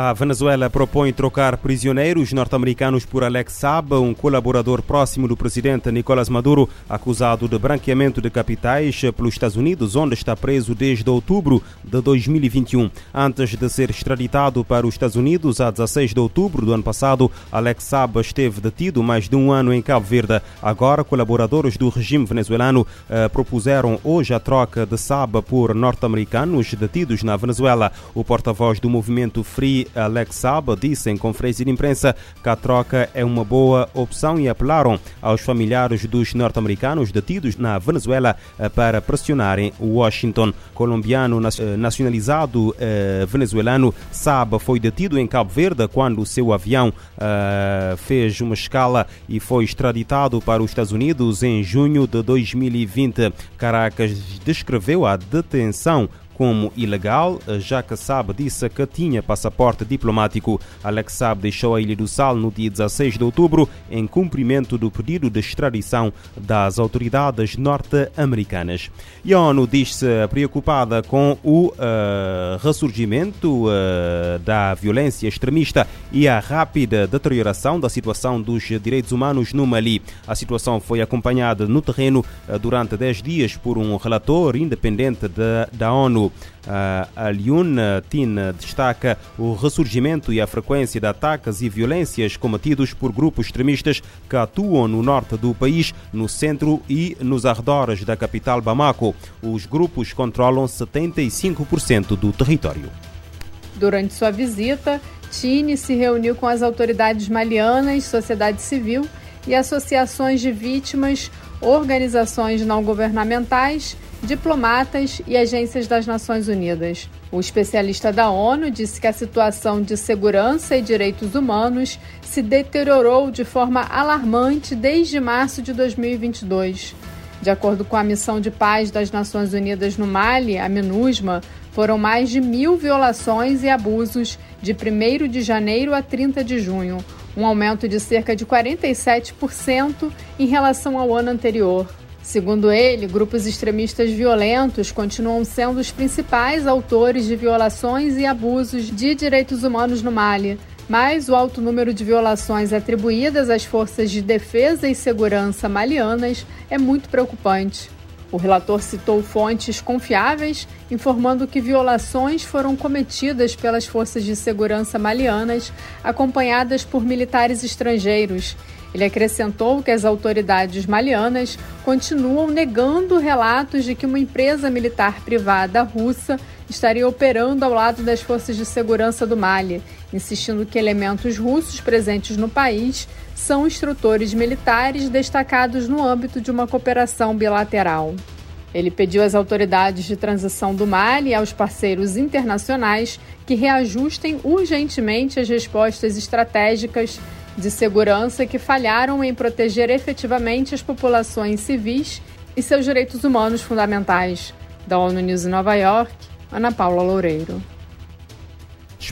A Venezuela propõe trocar prisioneiros norte-americanos por Alex Saab, um colaborador próximo do presidente Nicolás Maduro, acusado de branqueamento de capitais pelos Estados Unidos, onde está preso desde outubro de 2021. Antes de ser extraditado para os Estados Unidos, a 16 de outubro do ano passado, Alex Saab esteve detido mais de um ano em Cabo Verde. Agora, colaboradores do regime venezuelano eh, propuseram hoje a troca de Saab por norte-americanos detidos na Venezuela. O porta-voz do movimento Free Alex Saab disse em conferência de imprensa que a troca é uma boa opção e apelaram aos familiares dos norte-americanos detidos na Venezuela eh, para pressionarem Washington. Colombiano eh, nacionalizado eh, venezuelano Saab foi detido em Cabo Verde quando o seu avião fez uma escala e foi extraditado para os Estados Unidos em junho de 2020. Caracas descreveu a detenção como ilegal, já que Saab disse que tinha passaporte diplomático. Alex Saab deixou a Ilha do Sal no dia 16 de outubro em cumprimento do pedido de extradição das autoridades norte-americanas. E a ONU diz-se preocupada com o uh, ressurgimento uh, da violência extremista e a rápida deterioração da situação dos direitos humanos no Mali. A situação foi acompanhada no terreno uh, durante 10 dias por um relator independente de, da ONU. A Lyun Tin destaca o ressurgimento e a frequência de ataques e violências cometidos por grupos extremistas que atuam no norte do país, no centro e nos arredores da capital Bamako. Os grupos controlam 75% do território. Durante sua visita, Tine se reuniu com as autoridades malianas, sociedade civil e associações de vítimas, organizações não governamentais diplomatas e agências das Nações Unidas. O especialista da ONU disse que a situação de segurança e direitos humanos se deteriorou de forma alarmante desde março de 2022. De acordo com a missão de paz das Nações Unidas no Mali, a MINUSMA, foram mais de mil violações e abusos de 1 de janeiro a 30 de junho, um aumento de cerca de 47% em relação ao ano anterior. Segundo ele, grupos extremistas violentos continuam sendo os principais autores de violações e abusos de direitos humanos no Mali, mas o alto número de violações atribuídas às forças de defesa e segurança malianas é muito preocupante. O relator citou fontes confiáveis, informando que violações foram cometidas pelas forças de segurança malianas, acompanhadas por militares estrangeiros, ele acrescentou que as autoridades malianas continuam negando relatos de que uma empresa militar privada russa estaria operando ao lado das forças de segurança do Mali, insistindo que elementos russos presentes no país são instrutores militares destacados no âmbito de uma cooperação bilateral. Ele pediu às autoridades de transição do Mali e aos parceiros internacionais que reajustem urgentemente as respostas estratégicas de segurança que falharam em proteger efetivamente as populações civis e seus direitos humanos fundamentais. Da ONU News em Nova York, Ana Paula Loureiro.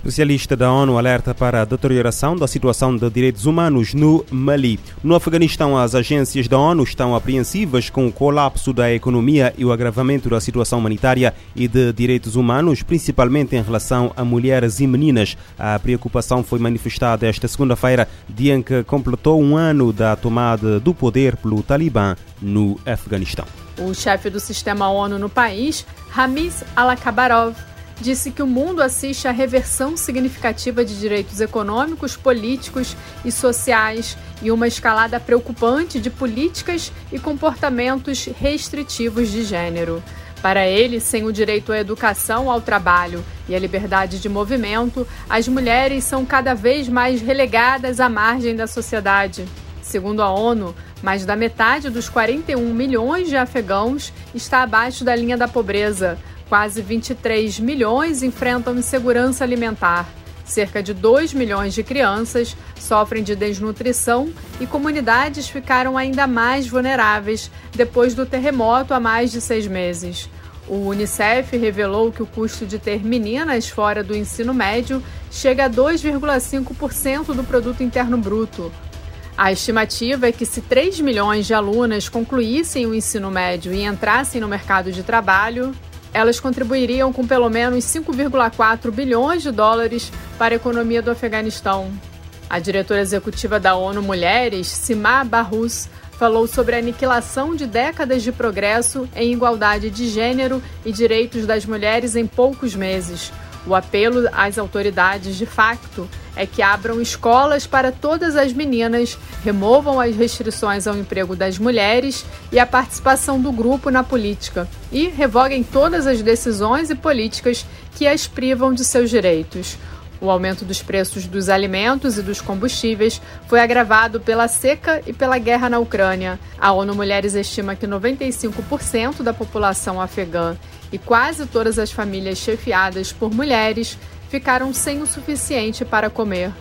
Especialista da ONU alerta para a deterioração da situação de direitos humanos no Mali. No Afeganistão, as agências da ONU estão apreensivas com o colapso da economia e o agravamento da situação humanitária e de direitos humanos, principalmente em relação a mulheres e meninas. A preocupação foi manifestada esta segunda-feira, dia em que completou um ano da tomada do poder pelo Talibã no Afeganistão. O chefe do sistema ONU no país, Ramiz Alakabarov, disse que o mundo assiste à reversão significativa de direitos econômicos, políticos e sociais e uma escalada preocupante de políticas e comportamentos restritivos de gênero. Para ele, sem o direito à educação, ao trabalho e à liberdade de movimento, as mulheres são cada vez mais relegadas à margem da sociedade. Segundo a ONU, mais da metade dos 41 milhões de afegãos está abaixo da linha da pobreza, Quase 23 milhões enfrentam insegurança alimentar. Cerca de 2 milhões de crianças sofrem de desnutrição e comunidades ficaram ainda mais vulneráveis depois do terremoto há mais de seis meses. O Unicef revelou que o custo de ter meninas fora do ensino médio chega a 2,5% do produto interno bruto. A estimativa é que se 3 milhões de alunas concluíssem o ensino médio e entrassem no mercado de trabalho, elas contribuiriam com pelo menos 5,4 bilhões de dólares para a economia do Afeganistão. A diretora executiva da ONU Mulheres, Sima Barrus, falou sobre a aniquilação de décadas de progresso em igualdade de gênero e direitos das mulheres em poucos meses. O apelo às autoridades de facto é que abram escolas para todas as meninas, removam as restrições ao emprego das mulheres e a participação do grupo na política e revoguem todas as decisões e políticas que as privam de seus direitos. O aumento dos preços dos alimentos e dos combustíveis foi agravado pela seca e pela guerra na Ucrânia. A ONU Mulheres estima que 95% da população afegã e quase todas as famílias chefiadas por mulheres ficaram sem o suficiente para comer.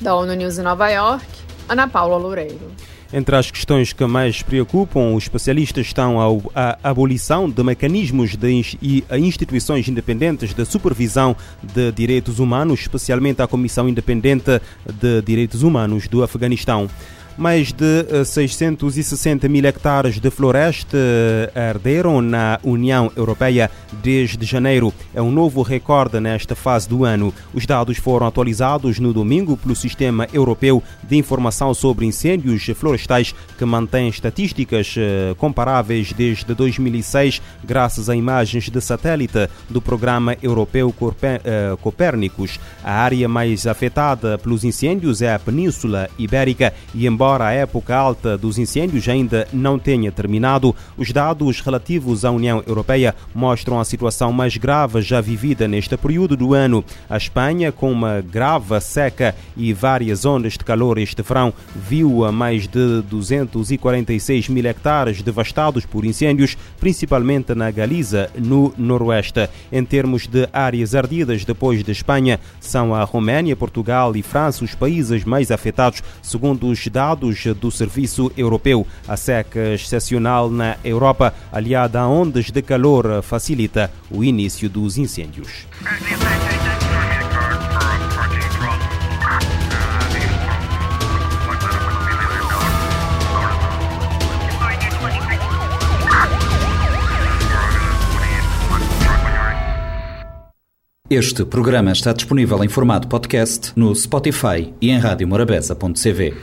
Da ONU News em Nova York, Ana Paula Loureiro. Entre as questões que mais preocupam, os especialistas estão a abolição de mecanismos de, e a instituições independentes de supervisão de direitos humanos, especialmente a Comissão Independente de Direitos Humanos do Afeganistão. Mais de 660 eh, mil hectares de floresta eh, arderam na União Europeia desde janeiro. É um novo recorde nesta fase do ano. Os dados foram atualizados no domingo pelo Sistema Europeu de Informação sobre Incêndios Florestais, que mantém estatísticas eh, comparáveis desde 2006, graças a imagens de satélite do Programa Europeu Copérnicos. A área mais afetada pelos incêndios é a Península Ibérica e, embora embora a época alta dos incêndios ainda não tenha terminado, os dados relativos à União Europeia mostram a situação mais grave já vivida neste período do ano. A Espanha, com uma grave seca e várias ondas de calor este verão, viu a mais de 246 mil hectares devastados por incêndios, principalmente na Galiza, no Noroeste. Em termos de áreas ardidas depois de Espanha, são a Roménia, Portugal e França os países mais afetados, segundo os dados dados do Serviço Europeu. A seca excepcional na Europa, aliada a ondas de calor, facilita o início dos incêndios. Este programa está disponível em formato podcast no Spotify e em radiomorabeza.cv.